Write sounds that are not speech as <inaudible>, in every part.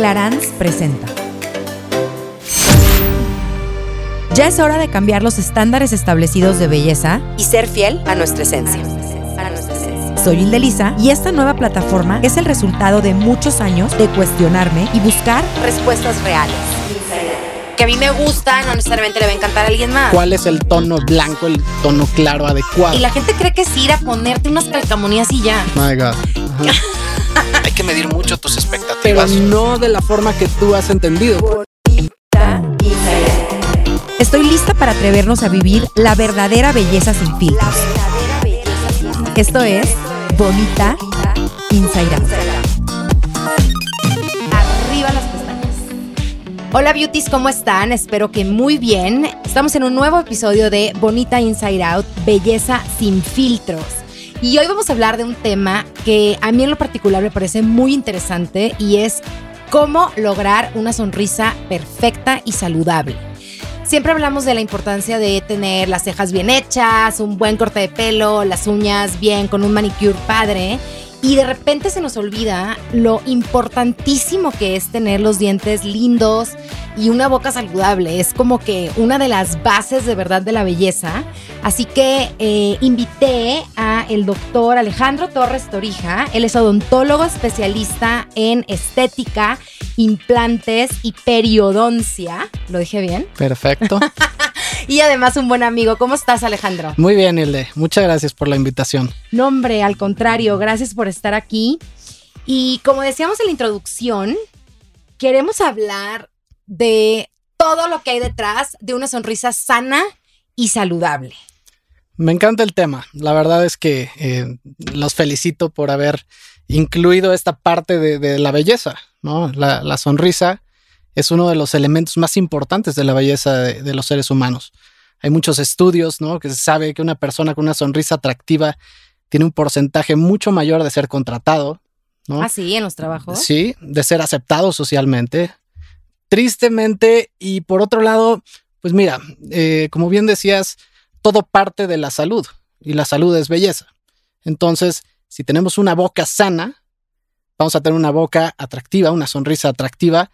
Clarance presenta. Ya es hora de cambiar los estándares establecidos de belleza y ser fiel a nuestra esencia. Soy Hilde y esta nueva plataforma es el resultado de muchos años de cuestionarme y buscar respuestas reales. Que a mí me gusta, no necesariamente le va a encantar a alguien más. ¿Cuál es el tono blanco, el tono claro, adecuado? Y la gente cree que es ir a ponerte unas calcamonías y ya. My God. <laughs> Hay que medir mucho tus Pero expectativas. no de la forma que tú has entendido. Estoy lista para atrevernos a vivir la verdadera belleza sin filtros. Esto es Bonita Inside Out. Arriba las pestañas. Hola beauties, ¿cómo están? Espero que muy bien. Estamos en un nuevo episodio de Bonita Inside Out, Belleza sin filtros. Y hoy vamos a hablar de un tema que a mí en lo particular me parece muy interesante y es cómo lograr una sonrisa perfecta y saludable. Siempre hablamos de la importancia de tener las cejas bien hechas, un buen corte de pelo, las uñas bien, con un manicure padre. Y de repente se nos olvida lo importantísimo que es tener los dientes lindos y una boca saludable. Es como que una de las bases de verdad de la belleza. Así que eh, invité a el doctor Alejandro Torres Torija. Él es odontólogo especialista en estética, implantes y periodoncia. ¿Lo dije bien? Perfecto. <laughs> Y además un buen amigo. ¿Cómo estás, Alejandro? Muy bien, Hilde. Muchas gracias por la invitación. No, hombre, al contrario, gracias por estar aquí. Y como decíamos en la introducción, queremos hablar de todo lo que hay detrás de una sonrisa sana y saludable. Me encanta el tema. La verdad es que eh, los felicito por haber incluido esta parte de, de la belleza, ¿no? La, la sonrisa es uno de los elementos más importantes de la belleza de, de los seres humanos. Hay muchos estudios, ¿no? Que se sabe que una persona con una sonrisa atractiva tiene un porcentaje mucho mayor de ser contratado, ¿no? Ah, sí, en los trabajos. Sí, de ser aceptado socialmente. Tristemente, y por otro lado, pues mira, eh, como bien decías, todo parte de la salud y la salud es belleza. Entonces, si tenemos una boca sana, vamos a tener una boca atractiva, una sonrisa atractiva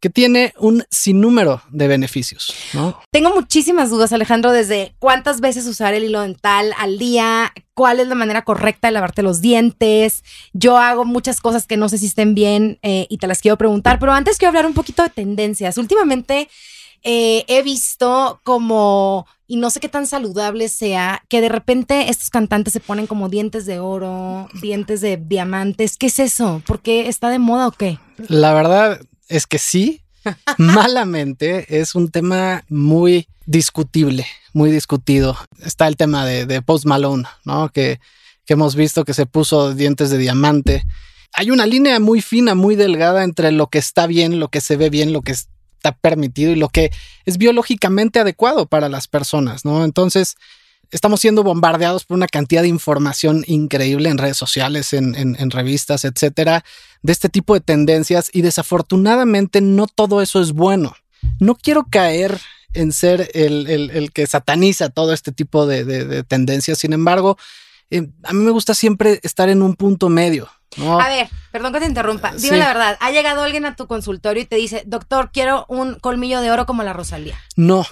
que tiene un sinnúmero de beneficios, ¿no? Tengo muchísimas dudas, Alejandro, desde cuántas veces usar el hilo dental al día, cuál es la manera correcta de lavarte los dientes. Yo hago muchas cosas que no sé si estén bien eh, y te las quiero preguntar, pero antes quiero hablar un poquito de tendencias. Últimamente eh, he visto como, y no sé qué tan saludable sea, que de repente estos cantantes se ponen como dientes de oro, dientes de diamantes. ¿Qué es eso? ¿Por qué está de moda o qué? La verdad es que sí, <laughs> malamente es un tema muy discutible, muy discutido. Está el tema de, Post Malone, ¿no? Que, que hemos visto que se puso dientes de diamante. Hay una línea muy fina, muy delgada entre lo que está bien, lo que se ve bien, lo que está permitido y lo que es biológicamente adecuado para las personas, ¿no? Entonces, estamos siendo bombardeados por una cantidad de información increíble en redes sociales, en, en, en, revistas, etcétera, de este tipo de tendencias y desafortunadamente no todo eso es bueno. No quiero caer en ser el, el, el que sataniza todo este tipo de, de, de tendencias, sin embargo, eh, a mí me gusta siempre estar en un punto medio. ¿no? A ver, perdón que te interrumpa. Dime Sí. la verdad. ¿Ha llegado alguien a tu consultorio y te dice, doctor, quiero un colmillo de oro como la Rosalía? No,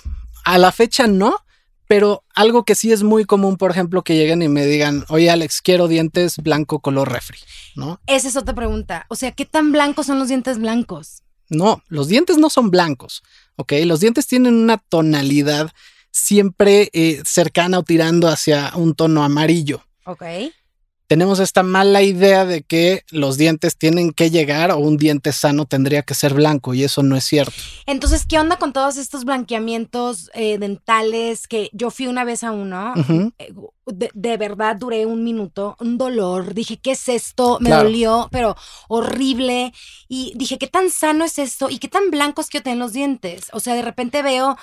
a la fecha no, pero algo que sí es muy común, por ejemplo, que lleguen y me digan, oye Alex, quiero dientes blanco color refri, ¿no? Esa es otra pregunta. O sea, ¿qué tan blancos son los dientes blancos? No, los dientes no son blancos, ¿ok? Los dientes tienen una tonalidad siempre eh, cercana o tirando hacia un tono amarillo. Ok. Tenemos esta mala idea de que los dientes tienen que llegar o un diente sano tendría que ser blanco y eso no es cierto. Entonces, ¿qué onda con todos estos blanqueamientos eh, dentales? Que yo fui una vez a uno, eh, de, de verdad duré un minuto, un dolor. Dije, ¿qué es esto? Me Claro. dolió, pero horrible. Y dije, ¿qué tan sano es esto? ¿Y qué tan blancos quiero tener los dientes? O sea, de repente veo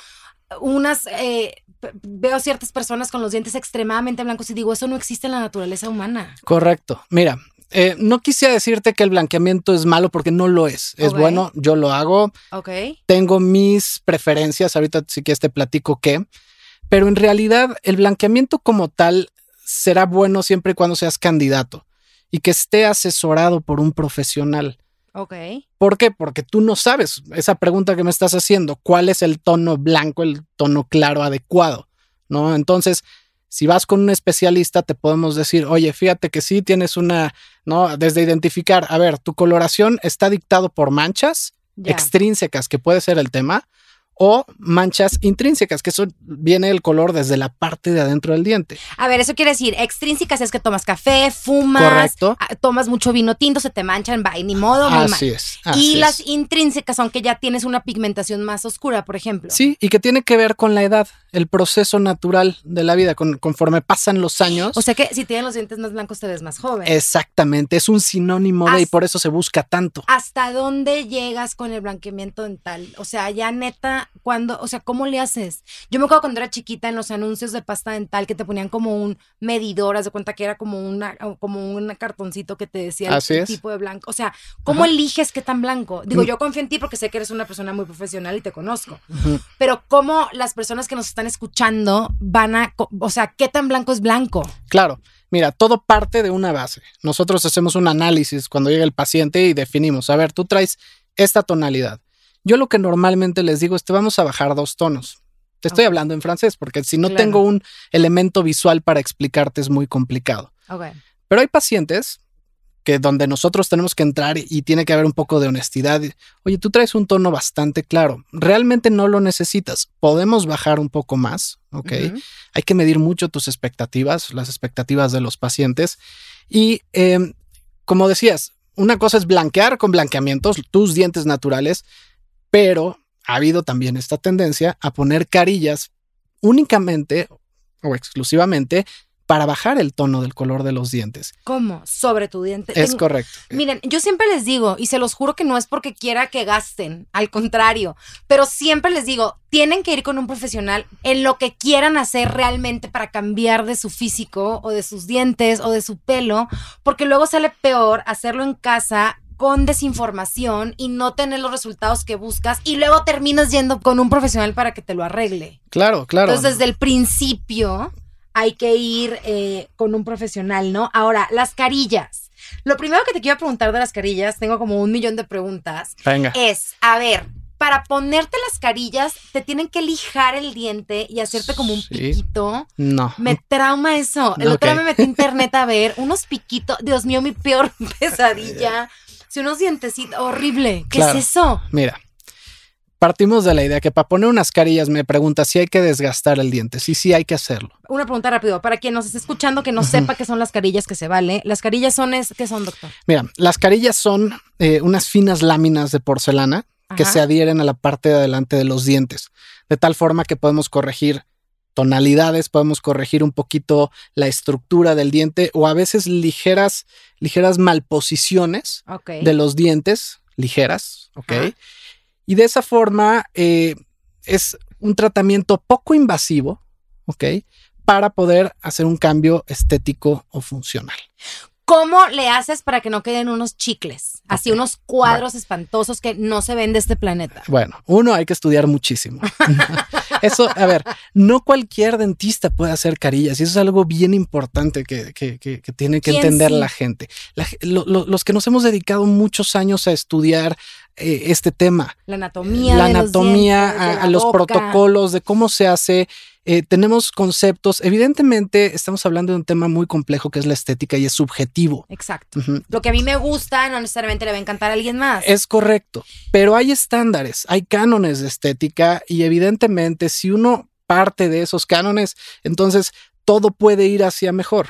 unas, eh, veo ciertas personas con los dientes extremadamente blancos y digo, eso no existe en la naturaleza humana. Correcto. Mira, eh, no quisiera decirte que el blanqueamiento es malo porque no lo es. Es bueno, yo lo hago, Ok. tengo mis preferencias, ahorita sí que te platico qué, pero en realidad el blanqueamiento como tal será bueno siempre y cuando seas candidato y que esté asesorado por un profesional. Ok. ¿Por qué? Porque tú no sabes esa pregunta que me estás haciendo, cuál es el tono blanco, el tono claro adecuado, ¿no? Entonces, si vas con un especialista, te podemos decir, oye, fíjate que sí tienes una, ¿no? Desde identificar, a ver, tu coloración está dictado por manchas Ya. extrínsecas, que puede ser el tema, o manchas intrínsecas, que eso viene el color desde la parte de adentro del diente. A ver, eso quiere decir, extrínsecas es que tomas café, fumas, Correcto. ah, tomas mucho vino tinto, se te manchan, va, y ni modo, muy Así mal. es. y las intrínsecas, aunque ya tienes una pigmentación más oscura, por ejemplo. Sí, y que tiene que ver con la edad, el proceso natural de la vida, con- conforme pasan los años. O sea que si tienes los dientes más blancos te ves más joven. Exactamente, es un sinónimo de y por eso se busca tanto. ¿Hasta dónde llegas con el blanqueamiento dental? O sea, ya neta, cuando, o sea, ¿cómo le haces? Yo me acuerdo cuando era chiquita en los anuncios de pasta dental que te ponían como un medidor, haz de cuenta que era como una, como un cartoncito que te decía el Así es. tipo de blanco. O sea, ¿cómo Ajá. eliges qué tan blanco? Digo, Mm. yo confío en ti porque sé que eres una persona muy profesional y te conozco. Pero ¿cómo las personas que nos están escuchando van a, o sea, qué tan blanco es blanco? Claro, mira, todo parte de una base. Nosotros hacemos un análisis cuando llega el paciente y definimos, a ver, tú traes esta tonalidad. Yo lo que normalmente les digo es, te vamos a bajar dos tonos. Te estoy hablando en francés porque si no Claro. tengo un elemento visual para explicarte es muy complicado. Pero hay pacientes que donde nosotros tenemos que entrar y tiene que haber un poco de honestidad. Oye, tú traes un tono bastante claro. Realmente no lo necesitas. Podemos bajar un poco más, ¿ok? Hay que medir mucho tus expectativas, las expectativas de los pacientes. Y eh, como decías, una cosa es blanquear con blanqueamientos, tus dientes naturales, pero ha habido también esta tendencia a poner carillas únicamente o exclusivamente para bajar el tono del color de los dientes. ¿Cómo? Sobre tu diente. Es correcto. Miren, yo siempre les digo, y se los juro que no es porque quiera que gasten, al contrario, pero siempre les digo, tienen que ir con un profesional en lo que quieran hacer realmente para cambiar de su físico o de sus dientes o de su pelo, porque luego sale peor hacerlo en casa con desinformación y no tener los resultados que buscas y luego terminas yendo con un profesional para que te lo arregle. Claro, claro. Entonces, desde el principio hay que ir eh, con un profesional, ¿no? Ahora, las carillas. Lo primero que te quiero preguntar de las carillas, tengo como un millón de preguntas, Venga. es, a ver, para ponerte las carillas, te tienen que lijar el diente y hacerte como un Sí. piquito. No. Me trauma eso. El otro día me metí a internet a ver unos piquitos. Dios mío, mi peor <laughs> pesadilla. Si unos dientecitos, horrible. ¿Qué Claro. es eso? Mira, partimos de la idea que para poner unas carillas me pregunta si hay que desgastar el diente. Sí, sí, hay que hacerlo. Una pregunta rápido. Para quien nos esté escuchando que no sepa qué son las carillas que se vale. Las carillas son, es, ¿qué son, doctor? Mira, las carillas son eh, unas finas láminas de porcelana que se adhieren a la parte de adelante de los dientes, de tal forma que podemos corregir tonalidades, podemos corregir un poquito la estructura del diente o a veces ligeras, ligeras malposiciones de los dientes, ligeras, ¿ok? Y de esa forma eh, es un tratamiento poco invasivo, ¿ok? Para poder hacer un cambio estético o funcional. ¿Cómo le haces para que no queden unos chicles? Así unos cuadros espantosos que no se ven de este planeta. Bueno, uno hay que estudiar muchísimo. <laughs> eso, a ver, no cualquier dentista puede hacer carillas y eso es algo bien importante que, que- que- que tiene que ¿Quién entender sí? la gente. La ge- lo- lo- los que nos hemos dedicado muchos años a estudiar eh, este tema, La anatomía. la de los anatomía, de a, la a los protocolos de cómo se hace. eh, tenemos conceptos. Evidentemente, estamos hablando de un tema muy complejo que es la estética y es subjetivo. Exacto. Lo que a mí me gusta no necesariamente le va a encantar a alguien más. Es correcto, pero hay estándares, hay cánones de estética y evidentemente si uno parte de esos cánones, entonces todo puede ir hacia mejor,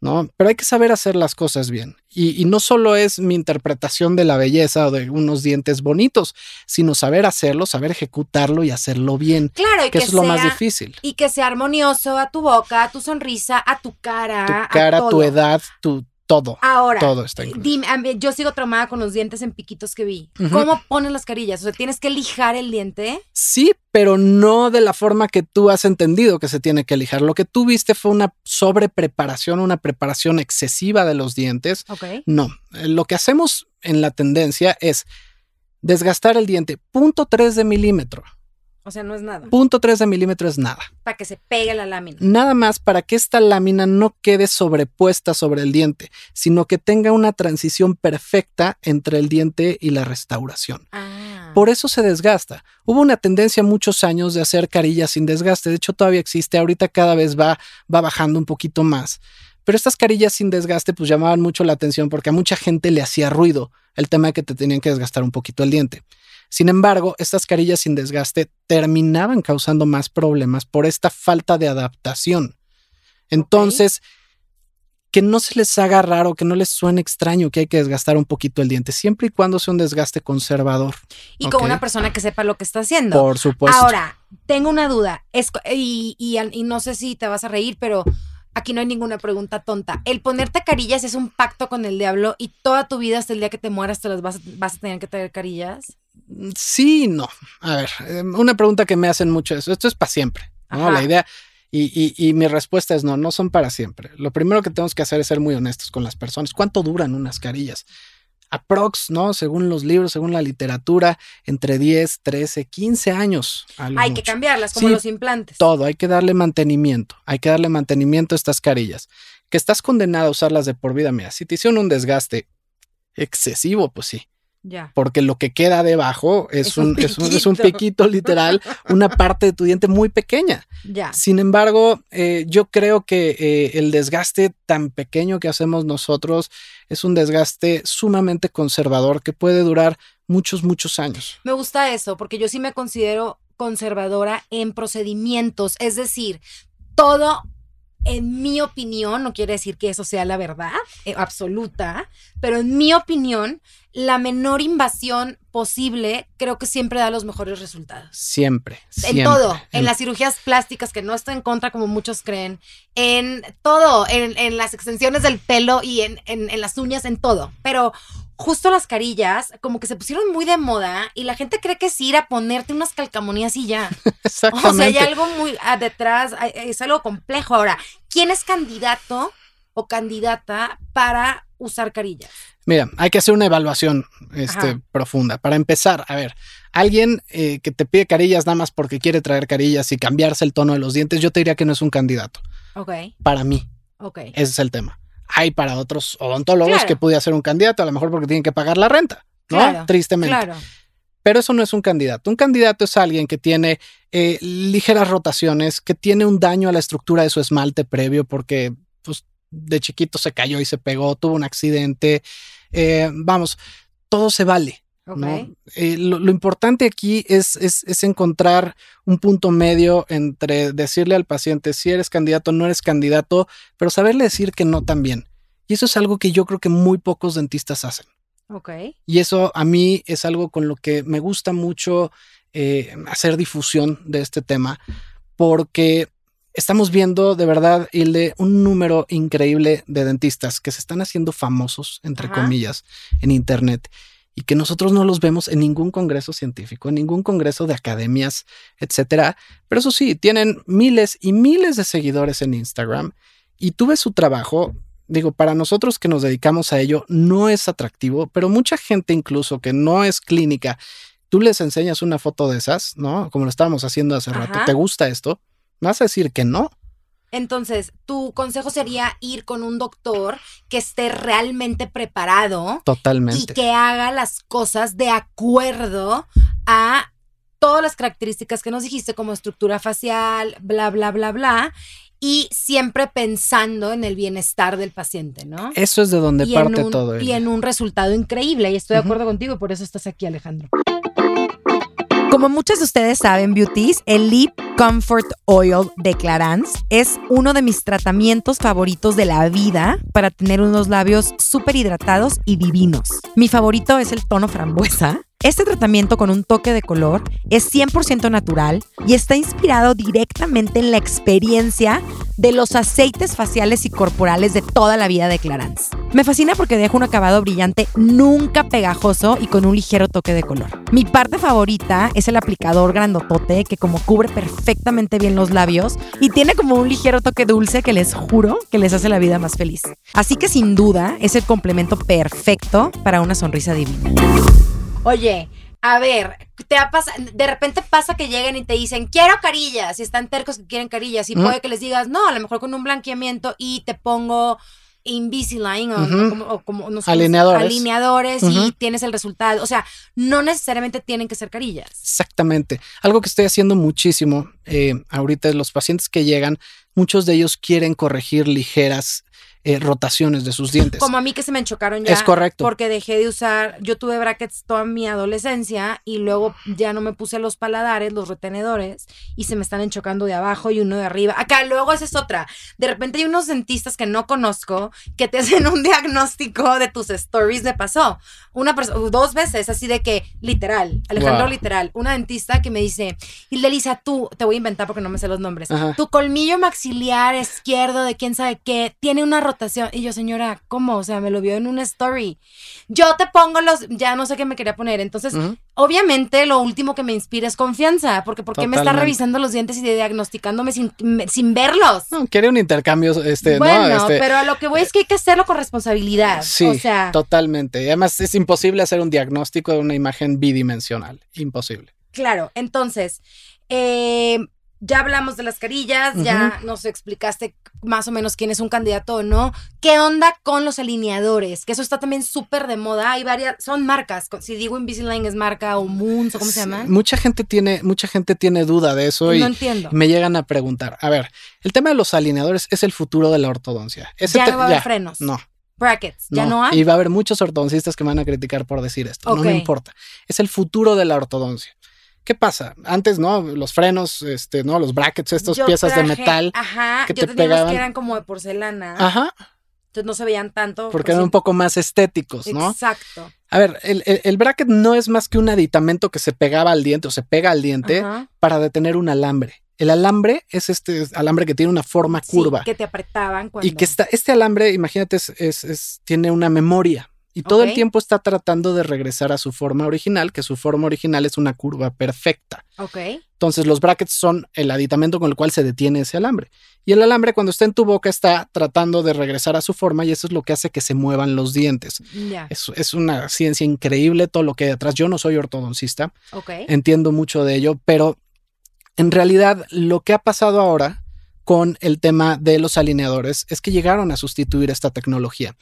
¿no? Pero hay que saber hacer las cosas bien. Y, y no solo es mi interpretación de la belleza o de unos dientes bonitos, sino saber hacerlo, saber ejecutarlo y hacerlo bien, claro, y que que, es lo más sea- difícil. Y que sea armonioso a tu boca, a tu sonrisa, a tu cara. Tu a cara, tu todo. edad, tu todo, Ahora, todo está incluido. dime, yo sigo traumada con los dientes en piquitos que vi. ¿Cómo pones las carillas? O sea, tienes que lijar el diente. Sí, pero no de la forma que tú has entendido que se tiene que lijar. Lo que tú viste fue una sobrepreparación, una preparación excesiva de los dientes. Ok. No, eh, lo que hacemos en la tendencia es desgastar el diente, punto 3 de milímetro. O sea, no es nada. Punto 3 de milímetro es nada. Para que se pegue la lámina. Nada más para que esta lámina no quede sobrepuesta sobre el diente, sino que tenga una transición perfecta entre el diente y la restauración. Ah. Por eso se desgasta. Hubo una tendencia muchos años de hacer carillas sin desgaste. De hecho, todavía existe. Ahorita cada vez va, va bajando un poquito más. Pero estas carillas sin desgaste pues llamaban mucho la atención porque a mucha gente le hacía ruido el tema de que te tenían que desgastar un poquito el diente. Sin embargo, estas carillas sin desgaste terminaban causando más problemas por esta falta de adaptación. Entonces, que no se les haga raro, que no les suene extraño que hay que desgastar un poquito el diente, siempre y cuando sea un desgaste conservador. Y con una persona que sepa lo que está haciendo. Por supuesto. Ahora, tengo una duda. Es, y, y- y no sé si te vas a reír, pero aquí no hay ninguna pregunta tonta. El ponerte carillas es un pacto con el diablo y toda tu vida hasta el día que te mueras te las vas, vas a tener que traer carillas. Sí, no. A ver, eh, una pregunta que me hacen mucho es, esto es para siempre, ¿no? Ajá. La idea, y, y- y mi respuesta es no, no son para siempre. Lo primero que tenemos que hacer es ser muy honestos con las personas. ¿Cuánto duran unas carillas? Aprox, ¿no? Según los libros, según la literatura, entre 10, 13, 15 años. Hay que cambiarlas, como Sí, los implantes. Todo, hay que darle mantenimiento, hay que darle mantenimiento a estas carillas. Que estás condenado a usarlas de por vida, mira, si te hicieron un desgaste excesivo, pues sí, Ya. porque lo que queda debajo es, Es un un, es, un, es un piquito. piquito literal, <laughs> una parte de tu diente muy pequeña. Ya. Sin embargo, eh, yo creo que eh, el desgaste tan pequeño que hacemos nosotros es un desgaste sumamente conservador que puede durar muchos, muchos años. Me gusta eso, porque yo sí me considero conservadora en procedimientos, es decir, todo, en mi opinión, no quiere decir que eso sea la verdad eh, absoluta, pero en mi opinión, la menor invasión posible creo que siempre da los mejores resultados. Siempre. En siempre. todo, en las cirugías plásticas, que no estoy en contra como muchos creen, en todo, en, en las extensiones del pelo y en, en- en las uñas, en todo. Pero justo las carillas, como que se pusieron muy de moda y la gente cree que es ir a ponerte unas calcamonías y ya. Exactamente. <laughs> O sea, hay algo muy ah, detrás, hay- es algo complejo. Ahora, ¿quién es candidato o candidata para usar carillas? Mira, hay que hacer una evaluación este, profunda. Para empezar, a ver, alguien eh, que te pide carillas nada más porque quiere traer carillas y cambiarse el tono de los dientes, yo te diría que no es un candidato. Ok, Para mí, ok. ese es el tema. Hay para otros odontólogos Claro. que pudiera ser un candidato, a lo mejor porque tienen que pagar la renta, ¿no? Claro, Tristemente. Claro. Pero eso no es un candidato. Un candidato es alguien que tiene eh, ligeras rotaciones, que tiene un daño a la estructura de su esmalte previo porque pues, de chiquito se cayó y se pegó, tuvo un accidente. Eh, vamos, todo se vale. ¿No? Eh, lo, lo importante aquí es, es, es encontrar un punto medio entre decirle al paciente si eres candidato o no eres candidato, pero saberle decir que no también. Y eso es algo que yo creo que muy pocos dentistas hacen. Ok. Y eso a mí es algo con lo que me gusta mucho eh, hacer difusión de este tema, porque estamos viendo de verdad, Hilde, un número increíble de dentistas que se están haciendo famosos, entre Ajá. comillas, en Internet y que nosotros no los vemos en ningún congreso científico, en ningún congreso de academias, etcétera. Pero eso sí, tienen miles y miles de seguidores en Instagram y tú ves su trabajo. Digo, para nosotros que nos dedicamos a ello no es atractivo, pero mucha gente incluso que no es clínica, tú les enseñas una foto de esas, ¿no? Como lo estábamos haciendo hace rato. ¿te gusta esto? Vas a decir que no. Entonces, tu consejo sería ir con un doctor que esté realmente preparado y Totalmente. que haga las cosas de acuerdo a todas las características que nos dijiste, como estructura facial, bla, bla, bla, bla, y siempre pensando en el bienestar del paciente, ¿no? Eso es de donde y parte un- todo. Y en un resultado increíble, y estoy de acuerdo contigo, y por eso estás aquí, Alejandro. Como muchos de ustedes saben, beauties, el Lip Comfort Oil de Clarins es uno de mis tratamientos favoritos de la vida para tener unos labios súper hidratados y divinos. Mi favorito es el tono frambuesa. Este tratamiento con un toque de color es 100% natural y está inspirado directamente en la experiencia de los aceites faciales y corporales de toda la vida de Clarins. Me fascina porque deja un acabado brillante nunca pegajoso y con un ligero toque de color. Mi parte favorita es el aplicador grandotote que como cubre perfectamente bien los labios y tiene como un ligero toque dulce que les juro que les hace la vida más feliz. Así que sin duda es el complemento perfecto para una sonrisa divina. Oye, A ver, te ha de repente pasa que llegan y te dicen, quiero carillas, y están tercos que quieren carillas, y puede que les digas, no, a lo mejor con un blanqueamiento y te pongo Invisalign o, como, o como- no sé, Alineadores. alineadores y tienes el resultado. O sea, no necesariamente tienen que ser carillas. Exactamente. Algo que estoy haciendo muchísimo eh, ahorita, los pacientes que llegan, muchos de ellos quieren corregir ligeras eh, rotaciones de sus dientes. Como a mí que se me enchocaron ya. Es correcto. Porque dejé de usar, yo tuve brackets toda mi adolescencia y luego ya no me puse los paladares, los retenedores y se me están enchocando de abajo y uno de arriba. Acá luego esa es otra. De repente hay unos dentistas que no conozco que te <laughs> hacen un diagnóstico de tus stories. Me pasó una persona, dos veces así de que literal, Alejandro Wow. literal, una dentista que me dice, Lisa, tú, te voy a inventar porque no me sé los nombres. Ajá. Tu colmillo maxiliar izquierdo de quién sabe qué tiene una rotación. Y yo, señora, ¿cómo? O sea, me lo vio en una story. Yo te pongo los, ya no sé qué me quería poner. Entonces, obviamente, lo último que me inspira es confianza. Porque ¿por qué me está revisando los dientes y diagnosticándome sin, sin verlos? No, quiere un intercambio, este, bueno, ¿no? Este, pero a lo que voy es que hay que hacerlo con responsabilidad. Sí, o sea, totalmente. Y además es imposible hacer un diagnóstico de una imagen bidimensional. Imposible. Claro, entonces, eh, ya hablamos de las carillas, ya nos explicaste más o menos quién es un candidato o no. ¿Qué onda con los alineadores? Que eso está también súper de moda. Hay varias, son marcas. Si digo Invisalign es marca o Moons o cómo se llaman. Mucha gente tiene, mucha gente tiene duda de eso y entiendo. me llegan a preguntar. A ver, el tema de los alineadores es el futuro de la ortodoncia. Ese Ya no va a haber frenos. No, Brackets, ya no, hay. Y va a haber muchos ortodoncistas que me van a criticar por decir esto. No me importa. Es el futuro de la ortodoncia. ¿Qué pasa? Antes, ¿no? Los frenos, este, ¿no? Los brackets, estas Yo piezas de metal. Ajá, que yo te pegaban. que eran como de porcelana. Ajá. Entonces no se veían tanto. Porque por eran un poco más estéticos, ¿no? Exacto. A ver, el, el- el bracket no es más que un aditamento que se pegaba al diente o se pega al diente Ajá. para detener un alambre. El alambre es este alambre que tiene una forma Sí, curva. que te apretaban cuando. Y que está, este alambre, imagínate, es, es- es- tiene una memoria. Y todo el tiempo está tratando de regresar a su forma original, que su forma original es una curva perfecta. Ok. Entonces los brackets son el aditamento con el cual se detiene ese alambre. Y el alambre cuando está en tu boca está tratando de regresar a su forma y eso es lo que hace que se muevan los dientes. Es, es una ciencia increíble todo lo que hay detrás. Yo no soy ortodoncista, Ok. entiendo mucho de ello, pero en realidad lo que ha pasado ahora con el tema de los alineadores es que llegaron a sustituir esta tecnología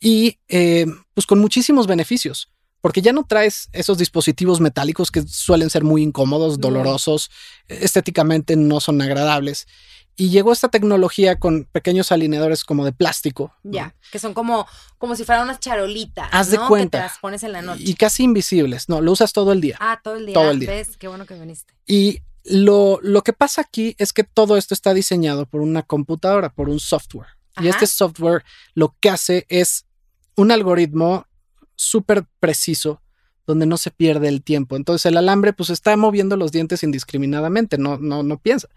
y eh, pues con muchísimos beneficios. Porque ya no traes esos dispositivos metálicos que suelen ser muy incómodos, dolorosos, estéticamente no son agradables. Y llegó esta tecnología con pequeños alineadores como de plástico. ¿no? Ya, que son como, como si fueran unas charolitas. Haz de cuenta. Que te las pones en la noche. Y casi invisibles. No, lo usas todo el día. ah, todo el día. todo el día. ¿Ves? Qué bueno que viniste. Y lo, lo que pasa aquí es que todo esto está diseñado por una computadora, por un software. Y este software lo que hace es un algoritmo súper preciso donde no se pierde el tiempo. Entonces el alambre pues está moviendo los dientes indiscriminadamente, no, no, no piensa.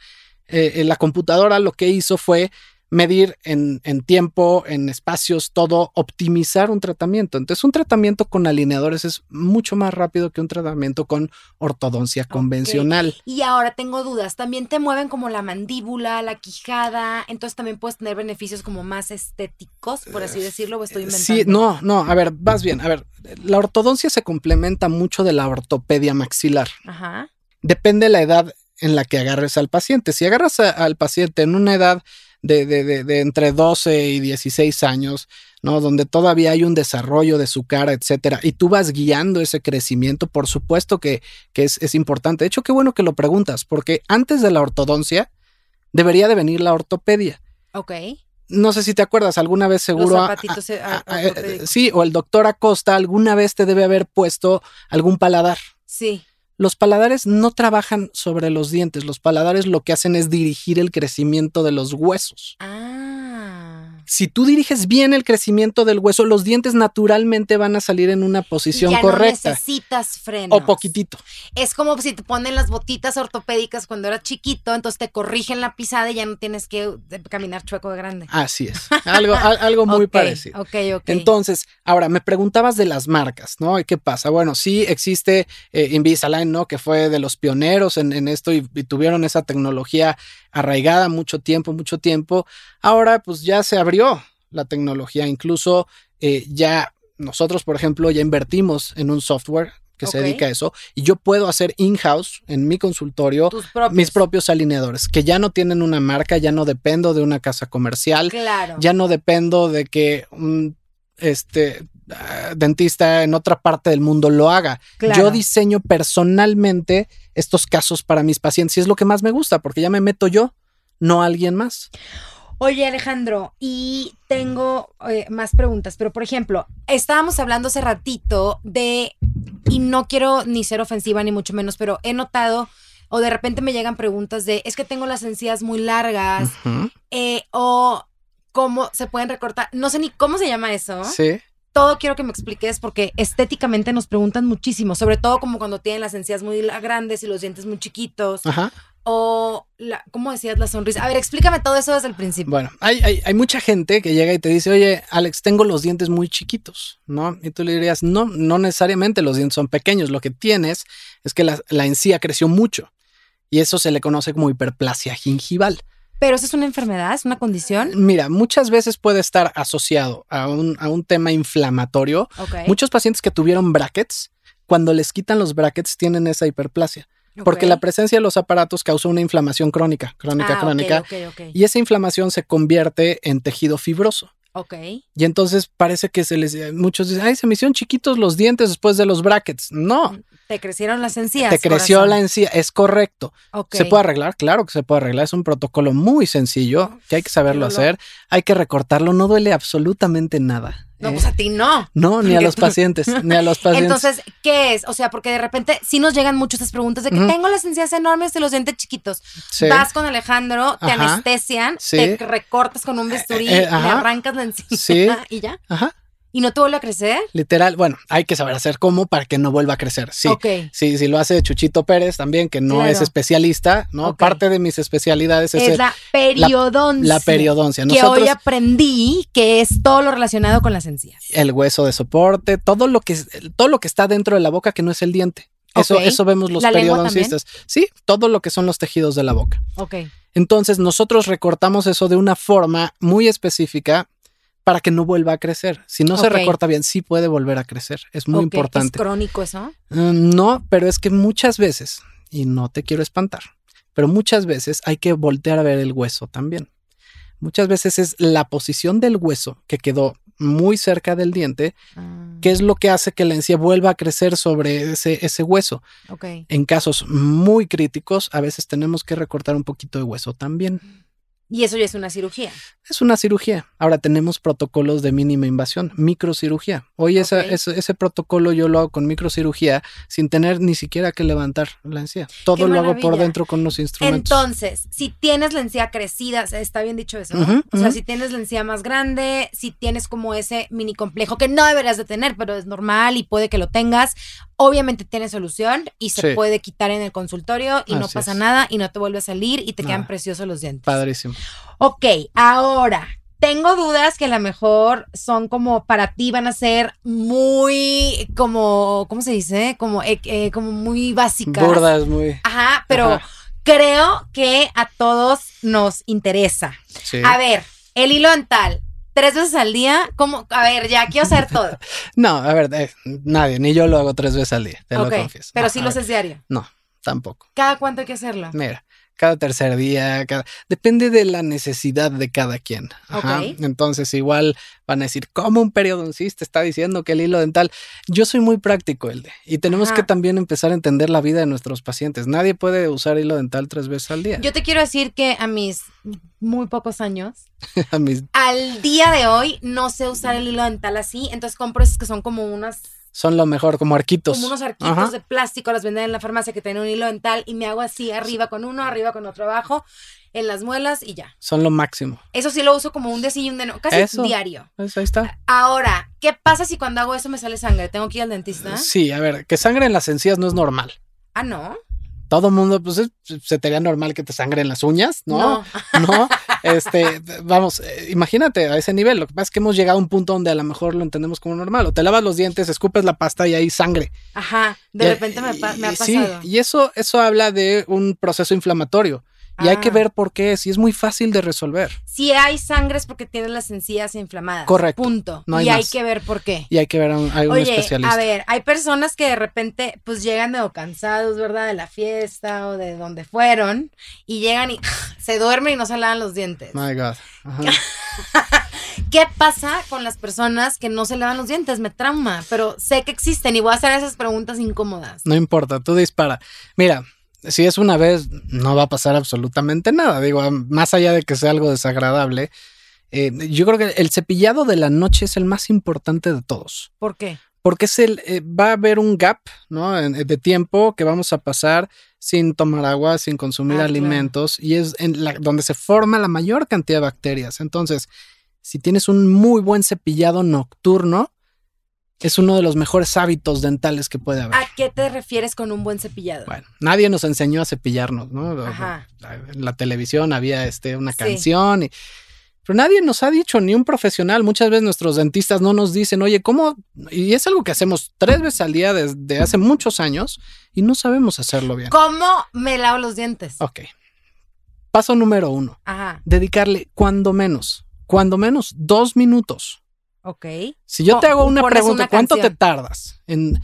Eh, eh, la computadora lo que hizo fue medir en, en tiempo, en espacios, todo, optimizar un tratamiento. Entonces un tratamiento con alineadores es mucho más rápido que un tratamiento con ortodoncia convencional. Y ahora tengo dudas. También te mueven como la mandíbula, la quijada. Entonces también puedes tener beneficios como más estéticos, por así decirlo, o estoy inventando. Sí, no, no, a ver, vas bien. A ver, la ortodoncia se complementa mucho de la ortopedia maxilar. Ajá. Depende la edad en la que agarres al paciente. Si agarras a- al paciente en una edad de, de- de- de entre 12 y 16 años, ¿no? Donde todavía hay un desarrollo de su cara, etcétera, y tú vas guiando ese crecimiento, por supuesto que, que es, es importante. De hecho, qué bueno que lo preguntas, porque antes de la ortodoncia debería de venir la ortopedia. Ok. No sé si te acuerdas, alguna vez seguro. a- zapatitos, eh, a- a- a- eh, sí, o el doctor Acosta alguna vez te debe haber puesto algún paladar. Sí. Los paladares no trabajan sobre los dientes, los paladares lo que hacen es dirigir el crecimiento de los huesos. Ah. Si tú diriges bien el crecimiento del hueso, los dientes naturalmente van a salir en una posición ya correcta. No necesitas frenos. o poquitito. Es como si te ponen las botitas ortopédicas cuando eras chiquito, entonces te corrigen la pisada y ya no tienes que eh, caminar chueco de grande. Así es. Algo, al- algo muy <laughs> parecido. Ok, ok. Entonces, ahora me preguntabas de las marcas, ¿no? ¿Y qué pasa? Bueno, sí existe eh, Invisalign, ¿no? Que fue de los pioneros en, en esto y, y tuvieron esa tecnología arraigada mucho tiempo, mucho tiempo. Ahora, pues ya se abrió la tecnología, incluso eh, ya nosotros, por ejemplo, ya invertimos en un software que se dedica a eso y yo puedo hacer in-house en mi consultorio propios. mis propios alineadores, que ya no tienen una marca, ya no dependo de una casa comercial, Claro. ya no dependo de que un este ah, dentista en otra parte del mundo lo haga. Claro. Yo diseño personalmente estos casos para mis pacientes y es lo que más me gusta porque ya me meto yo, no alguien más. Oye, Alejandro, y tengo eh, más preguntas, pero por ejemplo, estábamos hablando hace ratito de, y no quiero ni ser ofensiva ni mucho menos, pero he notado, o de repente me llegan preguntas de, es que tengo las encías muy largas, eh, o cómo se pueden recortar, no sé ni cómo se llama eso. Sí. Todo quiero que me expliques porque estéticamente nos preguntan muchísimo, sobre todo como cuando tienen las encías muy grandes y los dientes muy chiquitos, Ajá. o, la, ¿cómo decías la sonrisa? A ver, explícame todo eso desde el principio. Bueno, hay, hay, hay mucha gente que llega y te dice, oye, Alex, tengo los dientes muy chiquitos, ¿no? Y tú le dirías, no, no necesariamente los dientes son pequeños, lo que tienes es que la, la encía creció mucho y eso se le conoce como hiperplasia gingival. Pero eso es una enfermedad, es una condición. Mira, muchas veces puede estar asociado a un, a un tema inflamatorio. Ok. Muchos pacientes que tuvieron brackets, cuando les quitan los brackets, tienen esa hiperplasia, porque la presencia de los aparatos causa una inflamación crónica, crónica, Ah, crónica, Ok, ok, y esa inflamación se convierte en tejido fibroso. Ok. Y entonces parece que se les. Muchos dicen, ay, se me hicieron chiquitos los dientes después de los brackets. No, Te crecieron las encías. te creció corazón. la encía. Es correcto. ¿Se puede arreglar? Claro que se puede arreglar. Es un protocolo muy sencillo que hay que saberlo hacer. Hay que recortarlo. No duele absolutamente nada. No, ¿eh? pues a ti no. No, ni a los pacientes, ni a los <laughs> pacientes. Entonces, ¿qué es? O sea, porque de repente sí nos llegan muchas estas preguntas de que tengo las encías enormes y los dientes chiquitos. Sí. Vas con Alejandro, te Ajá. anestesian, Sí. te recortas con un bisturí, Eh, eh, le arrancas la encía Sí. y ya. Ajá, ¿Y no te vuelve a crecer? literal. Bueno, hay que saber hacer cómo para que no vuelva a crecer. Sí. Sí, si lo hace Chuchito Pérez también, que no Claro. es especialista, ¿no? Parte de mis especialidades es, Es el- la periodoncia. la periodoncia. Que Nosotros, hoy aprendí que es todo lo relacionado con las encías. el hueso de soporte, todo lo que todo lo que está dentro de la boca que no es el diente. Eso, eso vemos los ¿La periodoncistas. Sí, todo lo que son los tejidos de la boca. Ok. Entonces, nosotros recortamos eso de una forma muy específica para que no vuelva a crecer. Si no se recorta bien, sí puede volver a crecer. Es muy importante. ¿Es crónico eso? Mm, No, pero es que muchas veces, y no te quiero espantar, pero muchas veces hay que voltear a ver el hueso también. Muchas veces es la posición del hueso que quedó muy cerca del diente, Ah, que es lo que hace que la encía vuelva a crecer sobre ese, ese hueso. ok. En casos muy críticos, a veces tenemos que recortar un poquito de hueso también. Y eso ya es una cirugía. Es una cirugía. Ahora tenemos protocolos de mínima invasión, microcirugía. Hoy esa- ese, ese protocolo yo lo hago con microcirugía sin tener ni siquiera que levantar la encía. Todo lo hago por dentro con los instrumentos. Entonces, si tienes la encía crecida, está bien dicho eso, ¿no? O sea, si tienes la encía más grande, si tienes como ese mini complejo que no deberías de tener, pero es normal y puede que lo tengas, obviamente tiene solución y se Sí. puede quitar en el consultorio y no pasa es. nada y no te vuelve a salir y te quedan Nada. preciosos los dientes. Padrísimo. Ok, ahora, tengo dudas que a lo mejor son como para ti van a ser muy como, ¿cómo se dice? Como, eh, eh, como muy básicas. Burdas, muy. Ajá, pero Ajá. creo que a todos nos interesa. Sí. A ver, el hilo dental, tres veces al día, ¿cómo? A ver, ya, quiero saber todo. <laughs> No, a ver, eh, nadie, ni yo lo hago tres veces al día, te ok, lo confieso. pero No, sí lo haces diario. No, tampoco. ¿Cada cuánto hay que hacerlo? Mira, cada tercer día, cada... depende de la necesidad de cada quien. Ajá. Entonces, igual van a decir, ¿cómo un periodoncista está diciendo que el hilo dental? Yo soy muy práctico, el y tenemos Ajá. que también empezar a entender la vida de nuestros pacientes. Nadie puede usar hilo dental tres veces al día. Yo te quiero decir que a mis muy pocos años, <laughs> A mis- al día de hoy no sé usar el hilo dental así, entonces compro esos que son como unas son lo mejor, como arquitos. como unos arquitos Ajá. de plástico, las venden en la farmacia que tienen un hilo dental y me hago así arriba con uno, arriba con otro abajo, en las muelas y ya. Son lo máximo. Eso sí lo uso como un no, casi Eso. diario. Pues ahí está. Ahora, ¿qué pasa si cuando hago eso me sale sangre? ¿Tengo que ir al dentista? Sí, a ver, que sangre en las encías no es normal. Ah, no. Todo mundo, pues es- se te haría normal que te sangren las uñas, ¿no? No. No, este, vamos, eh, imagínate a ese nivel. Lo que pasa es que hemos llegado a un punto donde a lo mejor lo entendemos como normal. O te lavas los dientes, escupes la pasta y hay sangre. Ajá. De Y- repente me, me ha y- sí, pasado. y eso, eso habla de un proceso inflamatorio. Y hay que Ah. ver por qué es, y es muy fácil de resolver. Si hay sangre es porque tienes las encías inflamadas. Correcto. Punto. No hay y hay que ver por qué. Y hay que ver a un, a un Oye, especialista. a ver, hay personas que de repente pues llegan medio cansados, ¿verdad? De la fiesta o de donde fueron y llegan y <laughs> se duermen y no se lavan los dientes. My God. Ajá. <laughs> ¿Qué pasa con las personas que no se lavan los dientes? Me trauma, pero sé que existen y voy a hacer esas preguntas incómodas. No importa, tú dispara. Mira, si es una vez, no va a pasar absolutamente nada. Digo, más allá de que sea algo desagradable, eh, yo creo que el cepillado de la noche es el más importante de todos. ¿Por qué? Porque es el, eh, va a haber un gap ¿no? En- de tiempo que vamos a pasar sin tomar agua, sin consumir Ah, claro. alimentos, y es en la, donde se forma la mayor cantidad de bacterias. Entonces, si tienes un muy buen cepillado nocturno, es uno de los mejores hábitos dentales que puede haber. ¿A qué te refieres con un buen cepillado? Bueno, nadie nos enseñó a cepillarnos, ¿no? Ajá. En la televisión había este, una Sí. canción, y- pero nadie nos ha dicho, ni un profesional. Muchas veces nuestros dentistas no nos dicen, oye, ¿cómo? Y es algo que hacemos tres veces al día desde hace muchos años y no sabemos hacerlo bien. ¿Cómo me lavo los dientes? Ok. Paso número uno, Ajá, dedicarle cuando menos, cuando menos dos minutos. Ok. Si yo te hago una pregunta, una ¿cuánto te tardas? En,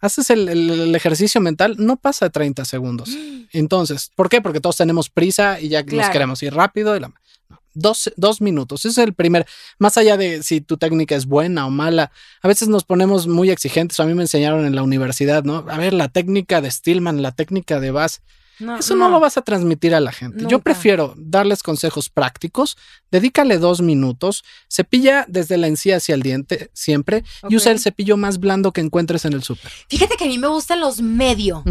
haces el, el- el ejercicio mental, no pasa de 30 segundos. <gasps> Entonces, ¿por qué? Porque todos tenemos prisa y ya nos queremos ir rápido. Y la, no, dos, dos minutos, ese es el primer, más allá de si tu técnica es buena o mala, a veces nos ponemos muy exigentes. A mí me enseñaron en la universidad, ¿no? A ver, la técnica de Stillman, la técnica de Bass, No, eso no. lo vas a transmitir a la gente. Yo prefiero darles consejos prácticos. Dedícale dos minutos. Cepilla desde la encía hacia el diente siempre y usa el cepillo más blando que encuentres en el súper. Fíjate que a mí me gustan los medio.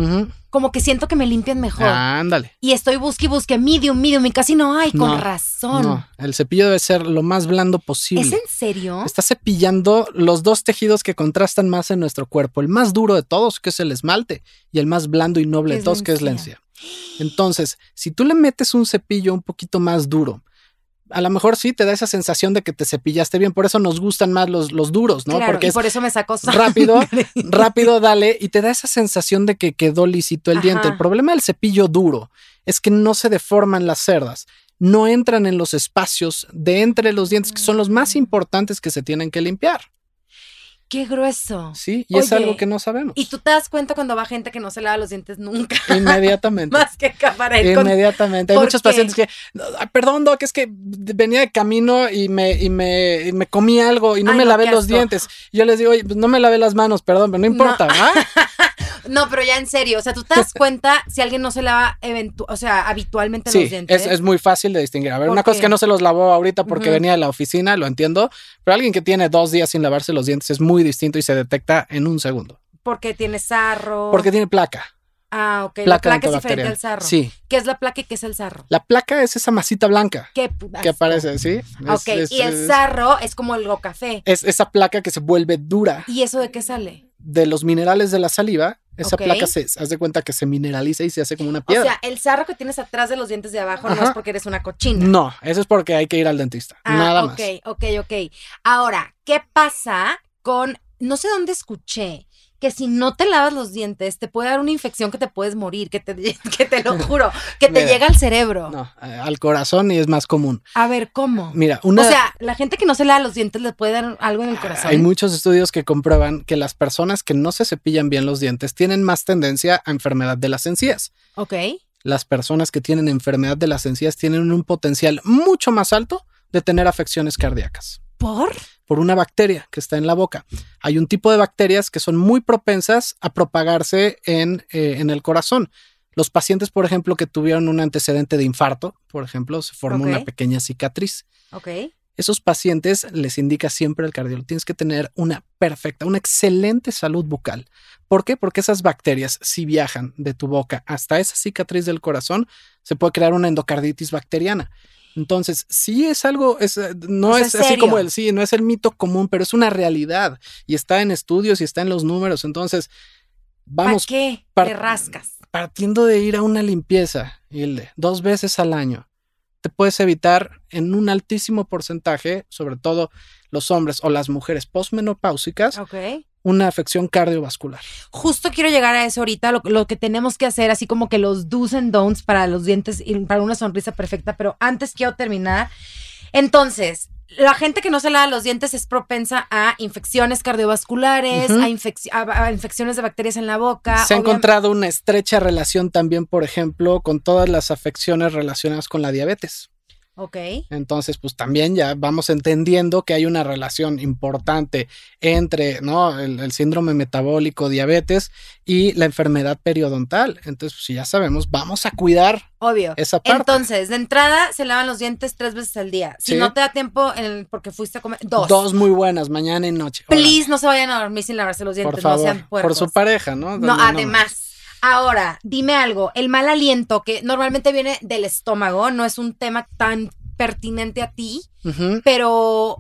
Como que siento que me limpian mejor. Ándale. Y estoy busque y busque medium, medium, y casi no hay, con No, razón. No, el cepillo debe ser lo más blando posible. ¿Es en serio? Está cepillando los dos tejidos que contrastan más en nuestro cuerpo. El más duro de todos, que es el esmalte, y el más blando y noble de todos, que es la encía. Entonces, si tú le metes un cepillo un poquito más duro, a lo mejor sí te da esa sensación de que te cepillaste bien. Por eso nos gustan más los, los duros, ¿no? Claro, Porque y es por eso me sacó rápido, <laughs> sangre. rápido, dale, y te da esa sensación de que quedó lisito el diente. El problema del cepillo duro es que no se deforman las cerdas, no entran en los espacios de entre los dientes, que son los más importantes que se tienen que limpiar. Qué grueso. Sí, y es algo que no sabemos. Y tú te das cuenta cuando va gente que no se lava los dientes nunca, <laughs> Inmediatamente. más que con... Inmediatamente. Hay ¿Por muchos qué? pacientes que, "Ay, perdón, Doc, es que venía de camino y me, y me, y me comí algo y no Ay, me no, lavé los dientes. Y yo les digo, oye, pues no me lavé las manos, perdón, pero no importa, ¿verdad? <laughs> No, pero ya en serio, o sea, tú te das cuenta <laughs> si alguien no se lava eventu- o sea, habitualmente Sí, los dientes. es, es muy fácil de distinguir. A ver, ¿Por una cosa es que no se los lavó ahorita porque venía de la oficina, lo entiendo, pero alguien que tiene dos días sin lavarse los dientes es muy distinto y se detecta en un segundo. Porque tiene sarro. Porque tiene placa. Ah, ok. la Placa placa es diferente al sarro. Sí, ¿Qué es la placa y qué es el sarro? la placa es esa masita blanca ¿Qué que asco. aparece, ¿sí? Ok, es- y el sarro es como el café. es esa placa que se vuelve dura ¿Y eso de qué sale? De los minerales de la saliva. Esa Ok. placa se haz de cuenta que se mineraliza y se hace como una O piedra. sea, el sarro que tienes atrás de los dientes de abajo no es porque eres una cochina. no, eso es porque hay que ir al dentista. Ah, Nada ok, más. ok, ok. Ahora, ¿qué pasa con, no sé dónde escuché, que si no te lavas los dientes te puede dar una infección que te puedes morir, que te, <laughs> que te lo juro, que te Mira, llega al cerebro? No, al corazón y es más común. A ver, ¿cómo? Mira, una, O sea, la gente que no se lava los dientes le puede dar algo en el corazón. Hay muchos estudios que comprueban que las personas que no se cepillan bien los dientes tienen más tendencia a enfermedad de las encías. Ok. Las personas que tienen enfermedad de las encías tienen un potencial mucho más alto de tener afecciones cardíacas ¿Por? Por una bacteria que está en la boca. Hay un tipo de bacterias que son muy propensas a propagarse en, eh, en el corazón. Los pacientes, por ejemplo, que tuvieron un antecedente de infarto, por ejemplo, se forma una pequeña cicatriz. Ok. esos pacientes les indica siempre el cardiólogo, tienes que tener una perfecta, una excelente salud bucal. ¿Por qué? Porque esas bacterias, si viajan de tu boca hasta esa cicatriz del corazón, se puede crear una endocarditis bacteriana. Entonces, sí es algo, es, eh, no O sea, es ¿es así serio? como el sí, no es el mito común, pero es una realidad y está en estudios y está en los números. Entonces, vamos ¿Para qué te rascas? partiendo de ir a una limpieza, Hilde, dos veces al año, te puedes evitar en un altísimo porcentaje, sobre todo los hombres o las mujeres postmenopáusicas, Ok. Una afección cardiovascular. Justo quiero llegar a eso ahorita, lo, lo que tenemos que hacer, así como que los do's and don'ts para los dientes y para una sonrisa perfecta, pero antes quiero terminar. Entonces, la gente que no se lava los dientes es propensa a infecciones cardiovasculares, a, infec- a- a infecciones de bacterias en la boca. Se ha encontrado una estrecha relación también, por ejemplo, con todas las afecciones relacionadas con la diabetes. Ok. Entonces, pues también ya vamos entendiendo que hay una relación importante entre ¿no? el, el síndrome metabólico, diabetes y la enfermedad periodontal. Entonces, pues si ya sabemos, vamos a cuidar Obvio. esa parte. Entonces, de entrada se lavan los dientes tres veces al día. Si Sí. no te da tiempo en el- porque fuiste a comer, dos. Dos muy buenas, mañana y noche. Please, no se vayan a dormir sin lavarse los dientes, por no favor, sean por su pareja, ¿no? No, además. Ahora, dime algo, el mal aliento que normalmente viene del estómago, no es un tema tan pertinente a ti, pero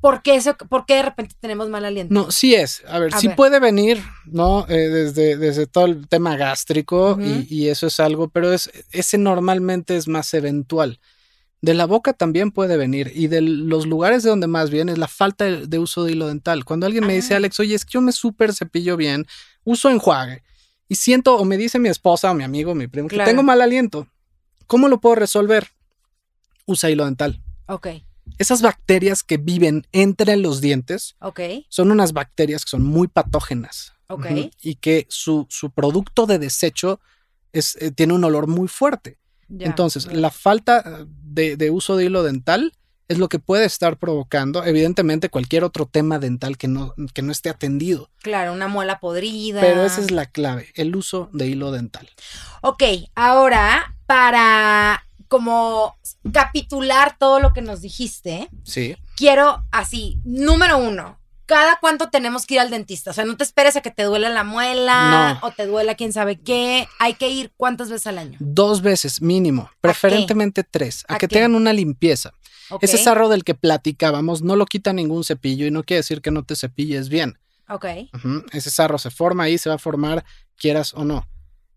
¿por qué, eso, ¿por qué de repente tenemos mal aliento? No, sí es. A ver, A sí ver. puede venir, ¿no? Eh, desde, desde todo el tema gástrico y, y eso es algo, pero es, ese normalmente es más eventual. De la boca también puede venir y de los lugares de donde más viene es la falta de, de uso de hilo dental. Cuando alguien me dice, Ah. Alex, oye, es que yo me súper cepillo bien, uso enjuague y siento, o me dice mi esposa o mi amigo, mi primo, Claro. que tengo mal aliento, ¿cómo lo puedo resolver? Usa hilo dental. Ok, Esas bacterias que viven entre los dientes son unas bacterias que son muy patógenas. Ok. Y que su, su producto de desecho es, eh, tiene un olor muy fuerte. ya. Entonces, la falta de, de uso de hilo dental es lo que puede estar provocando, evidentemente, cualquier otro tema dental que no, que no esté atendido. Claro, una muela podrida. Pero esa es la clave, el uso de hilo dental. Ok, ahora para como capitular todo lo que nos dijiste, Sí. quiero así, número uno, ¿cada cuánto tenemos que ir al dentista? O sea, no te esperes a que te duela la muela No. o te duela quién sabe qué. Hay que ir cuántas veces al año. Dos veces mínimo, preferentemente tres, a, ¿A que qué? tengan una limpieza. Ese sarro del que platicábamos no lo quita ningún cepillo y no quiere decir que no te cepilles bien. Ok, Ese sarro se forma ahí, se va a formar, quieras o no.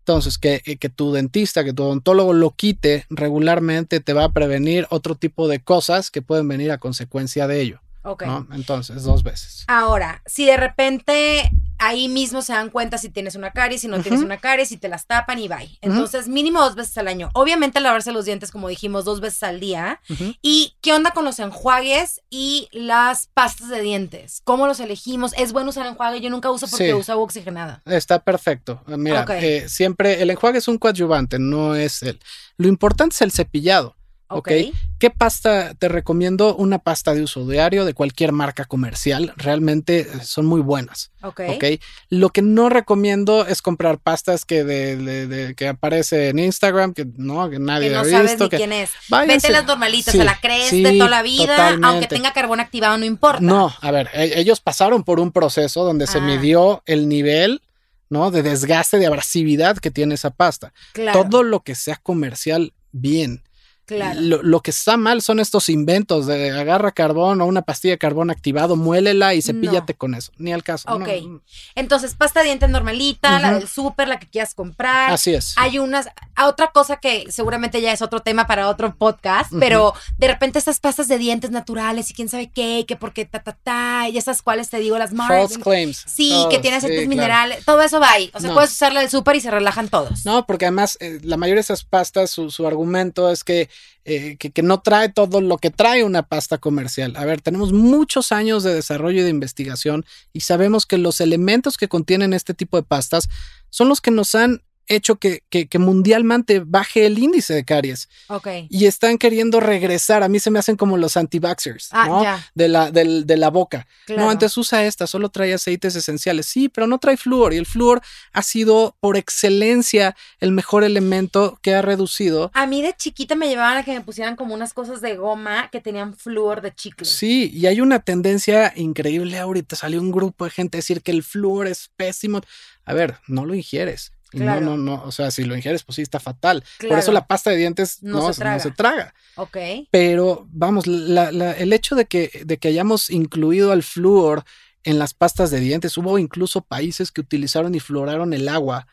Entonces, que, eh, que tu dentista, que tu odontólogo lo quite regularmente te va a prevenir otro tipo de cosas que pueden venir a consecuencia de ello. ok. ¿no? Entonces, dos veces. Ahora, si de repente ahí mismo se dan cuenta si tienes una caries, si no tienes una caries, si te las tapan y bye. Entonces, mínimo dos veces al año. Obviamente lavarse los dientes, como dijimos, dos veces al día. ¿Y qué onda con los enjuagues y las pastas de dientes? ¿Cómo los elegimos? ¿Es bueno usar enjuague? Yo nunca uso porque Sí. uso agua oxigenada. Está perfecto. Mira, eh, siempre el enjuague es un coadyuvante, no es el. Lo importante es el cepillado. Ok. Ok. ¿Qué pasta te recomiendo? Una pasta de uso diario de cualquier marca comercial. Realmente eh, son muy buenas. Ok. Ok. Lo que no recomiendo es comprar pastas que de, de- de- que aparece en Instagram, que no, que nadie Que no ha sabes visto. ni que quién es. váyanse. Vete las normalitas, Sí, a la Crest sí, de toda la vida, aunque tenga carbón activado, no importa. No, a ver, e- ellos pasaron por un proceso donde se Ah. midió el nivel, ¿no? De desgaste, de abrasividad que tiene esa pasta. Claro. Todo lo que sea comercial, bien. Claro. Lo, lo que está mal son estos inventos de agarra carbón o una pastilla de carbón activado, muélela y cepíllate con eso. Ni al caso. Ok. no. Entonces, pasta de dientes normalita, la del súper, la que quieras comprar. Así es. Hay unas, otra cosa que seguramente ya es otro tema para otro podcast, pero de repente estas pastas de dientes naturales y quién sabe qué, que porque ta, ta, ta, y esas cuales te digo, las False Mars. claims. Sí, que tiene aceites sí, claro. minerales, todo eso va ahí. O sea, No. puedes usarla del súper y se relajan todos. No, porque además eh, la mayoría de esas pastas, su, su argumento es que, eh, que, que no trae todo lo que trae una pasta comercial. A ver, tenemos muchos años de desarrollo y de investigación y sabemos que los elementos que contienen este tipo de pastas son los que nos han hecho que, que, que mundialmente baje el índice de caries Ok. y están queriendo regresar. A mí se me hacen como los anti-vaxxers, Ah, ¿no? ya. De la, del- de la boca. Claro. No, antes usa esta, solo trae aceites esenciales. Sí, pero no trae flúor y el flúor ha sido por excelencia el mejor elemento que ha reducido. A mí de chiquita me llevaban a que me pusieran como unas cosas de goma que tenían flúor de chicle. Sí, y hay una tendencia increíble ahorita. Salió un grupo de gente a decir que el flúor es pésimo. A ver, no lo ingieres. Y Claro. No, no, no. O sea, si lo ingieres, pues sí está fatal. Por eso la pasta de dientes No no, se traga. no se traga. Ok. Pero vamos, la- la- el hecho de que, de que hayamos incluido al flúor en las pastas de dientes, hubo incluso países que utilizaron y fluoraron el agua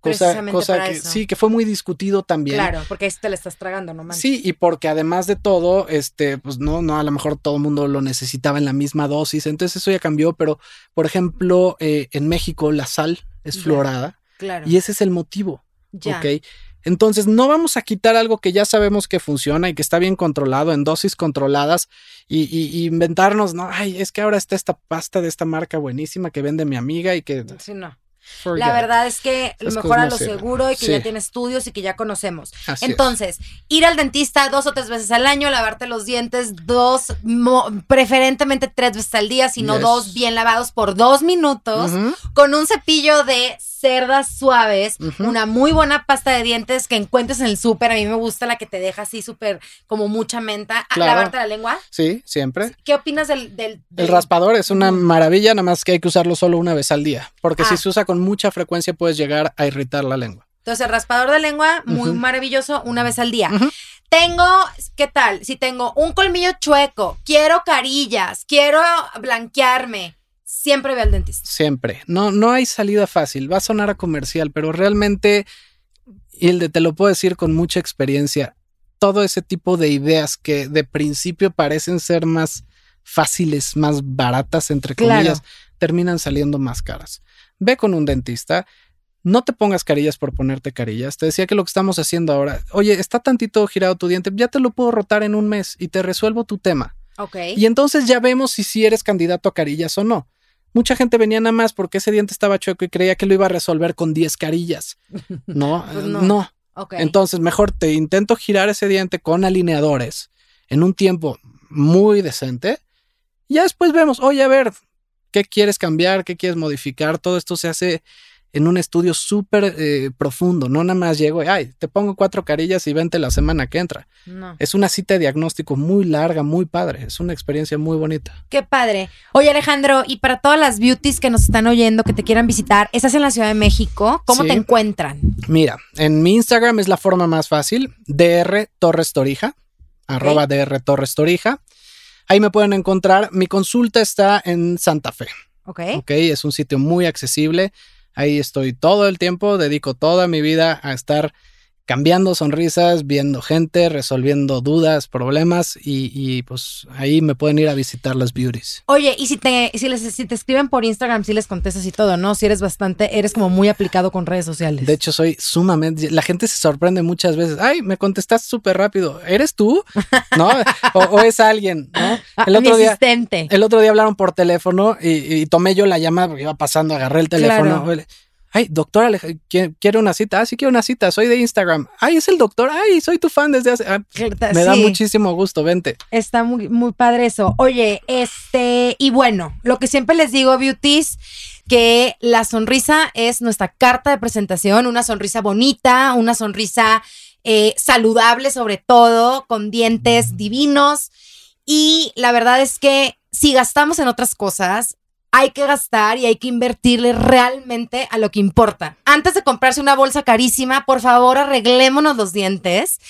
Cosa, cosa que eso. sí, que fue muy discutido también. Claro, porque ahí te la estás tragando, no manches. Sí, y porque además de todo, este, pues no, no, a lo mejor todo el mundo lo necesitaba en la misma dosis, entonces eso ya cambió, pero por ejemplo, eh, en México la sal es Ya. fluorada Claro. y ese es el motivo, ya. ¿ok? Entonces no vamos a quitar algo que ya sabemos que funciona y que está bien controlado en dosis controladas y, y- y inventarnos, no, ay, es que ahora está esta pasta de esta marca buenísima que vende mi amiga y que... Sí, no. forget La verdad es que Esas mejor a lo sirven. seguro y que Sí. ya tiene estudios y que ya conocemos. Así es. Entonces, ir al dentista dos o tres veces al año, lavarte los dientes dos, mo- preferentemente tres veces al día, sino Yes. dos bien lavados por dos minutos, con un cepillo de cerdas suaves, una muy buena pasta de dientes que encuentres en el súper. A mí me gusta la que te deja así súper como mucha menta. Ah, Claro. Lavarte la lengua. Sí, siempre. ¿Qué opinas del, del, El raspador es una maravilla, nada más que hay que usarlo solo una vez al día, porque Ah. si se usa con mucha frecuencia puedes llegar a irritar la lengua. Entonces, el raspador de lengua, muy maravilloso, una vez al día. Tengo, ¿qué tal? Si tengo un colmillo chueco, quiero carillas, quiero blanquearme, siempre ve al dentista. Siempre. No, no hay salida fácil. Va a sonar a comercial, pero realmente, Hilde, te lo puedo decir con mucha experiencia. Todo ese tipo de ideas que de principio parecen ser más fáciles, más baratas, entre Claro. comillas, terminan saliendo más caras. Ve con un dentista. No te pongas carillas por ponerte carillas. Te decía que lo que estamos haciendo ahora, oye, está tantito girado tu diente, ya te lo puedo rotar en un mes y te resuelvo tu tema. Ok. Y entonces ya vemos si sí eres candidato a carillas o no. Mucha gente venía nada más porque ese diente estaba chueco y creía que lo iba a resolver con 10 carillas. <laughs> No, Pues eh, no. no. ok. Entonces, mejor te intento girar ese diente con alineadores en un tiempo muy decente. Y ya después vemos, oye, a ver, ¿qué quieres cambiar? ¿Qué quieres modificar? Todo esto se hace en un estudio súper eh, profundo. No nada más llego y, ay, te pongo cuatro carillas y vente la semana que entra. No. Es una cita de diagnóstico muy larga, muy padre. Es una experiencia muy bonita. Qué padre. Oye, Alejandro, y para todas las beauties que nos están oyendo, que te quieran visitar, estás en la Ciudad de México, ¿cómo Sí. te encuentran? Mira, en mi Instagram es la forma más fácil, DR Torres Torija, arroba DR Torres Torija. Ahí me pueden encontrar. Mi consulta está en Santa Fe, Ok. ¿ok? Es un sitio muy accesible. Ahí estoy todo el tiempo, dedico toda mi vida a estar cambiando sonrisas, viendo gente, resolviendo dudas, problemas y, y, pues ahí me pueden ir a visitar las beauties. Oye, y si te, si les, si te escriben por Instagram, si les contestas y todo, ¿no? Si eres bastante, eres como muy aplicado con redes sociales. De hecho, soy sumamente. La gente se sorprende muchas veces. Ay, me contestaste súper rápido. ¿Eres tú? <laughs> ¿No? O, o es alguien, ¿no? El Mi día. El otro día hablaron por teléfono y, y tomé yo la llamada porque iba pasando, agarré el teléfono. Claro. Ay, doctora, Alej- ¿quiere quiere una cita? Ah, sí quiero una cita, soy de Instagram. Ay, es el doctor. Ay, soy tu fan desde hace. ah, me da Sí. muchísimo gusto, vente. Está muy, muy padre eso. Oye, este, y bueno, lo que siempre les digo, beauties, que la sonrisa es nuestra carta de presentación, una sonrisa bonita, una sonrisa eh, saludable sobre todo, con dientes divinos. Y la verdad es que si gastamos en otras cosas, hay que gastar y hay que invertirle realmente a lo que importa. Antes de comprarse una bolsa carísima, por favor, arreglémonos los dientes.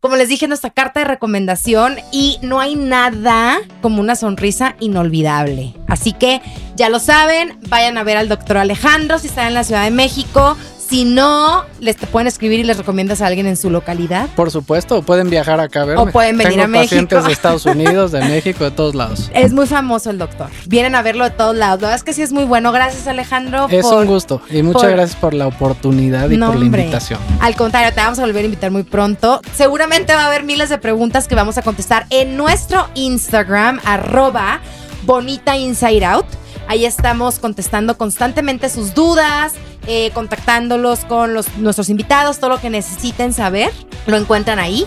Como les dije, nuestra carta de recomendación y no hay nada como una sonrisa inolvidable. Así que ya lo saben, vayan a ver al doctor Alejandro si están en la Ciudad de México. Si no, les te pueden escribir y les recomiendas a alguien en su localidad. Por supuesto, pueden viajar acá a verme. O pueden venir Tengo a México. pacientes de Estados <laughs> Unidos, de México, de todos lados. Es muy famoso el doctor. Vienen a verlo de todos lados. La verdad es que sí es muy bueno. Gracias, Alejandro. Es por- un gusto y muchas por- gracias por la oportunidad y No, por la hombre. invitación. Al contrario, te vamos a volver a invitar muy pronto. Seguramente va a haber miles de preguntas que vamos a contestar en nuestro Instagram, arroba Bonita Inside Out. Ahí estamos contestando constantemente sus dudas, eh, contactándolos con los, nuestros invitados, todo lo que necesiten saber, lo encuentran ahí.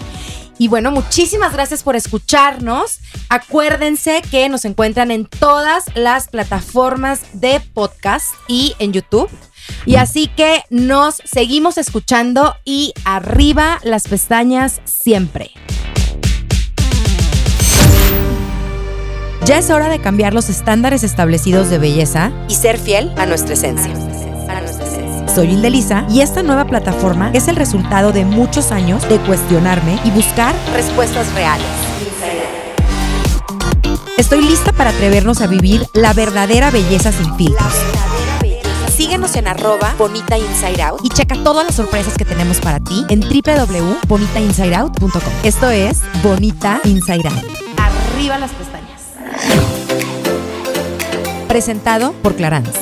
Y bueno, muchísimas gracias por escucharnos. Acuérdense que nos encuentran en todas las plataformas de podcast y en YouTube. Y así que nos seguimos escuchando y arriba las pestañas siempre. Ya es hora de cambiar los estándares establecidos de belleza y ser fiel a nuestra esencia. Soy Hilde Lisa y esta nueva plataforma es el resultado de muchos años de cuestionarme y buscar respuestas reales. Estoy lista para atrevernos a vivir la verdadera belleza sin filtros. Síguenos en arroba Bonita Inside Out y checa todas las sorpresas que tenemos para ti en www.bonitainsideout.com. Esto es Bonita Inside Out. Arriba las pestañas. Presentado por Clarance.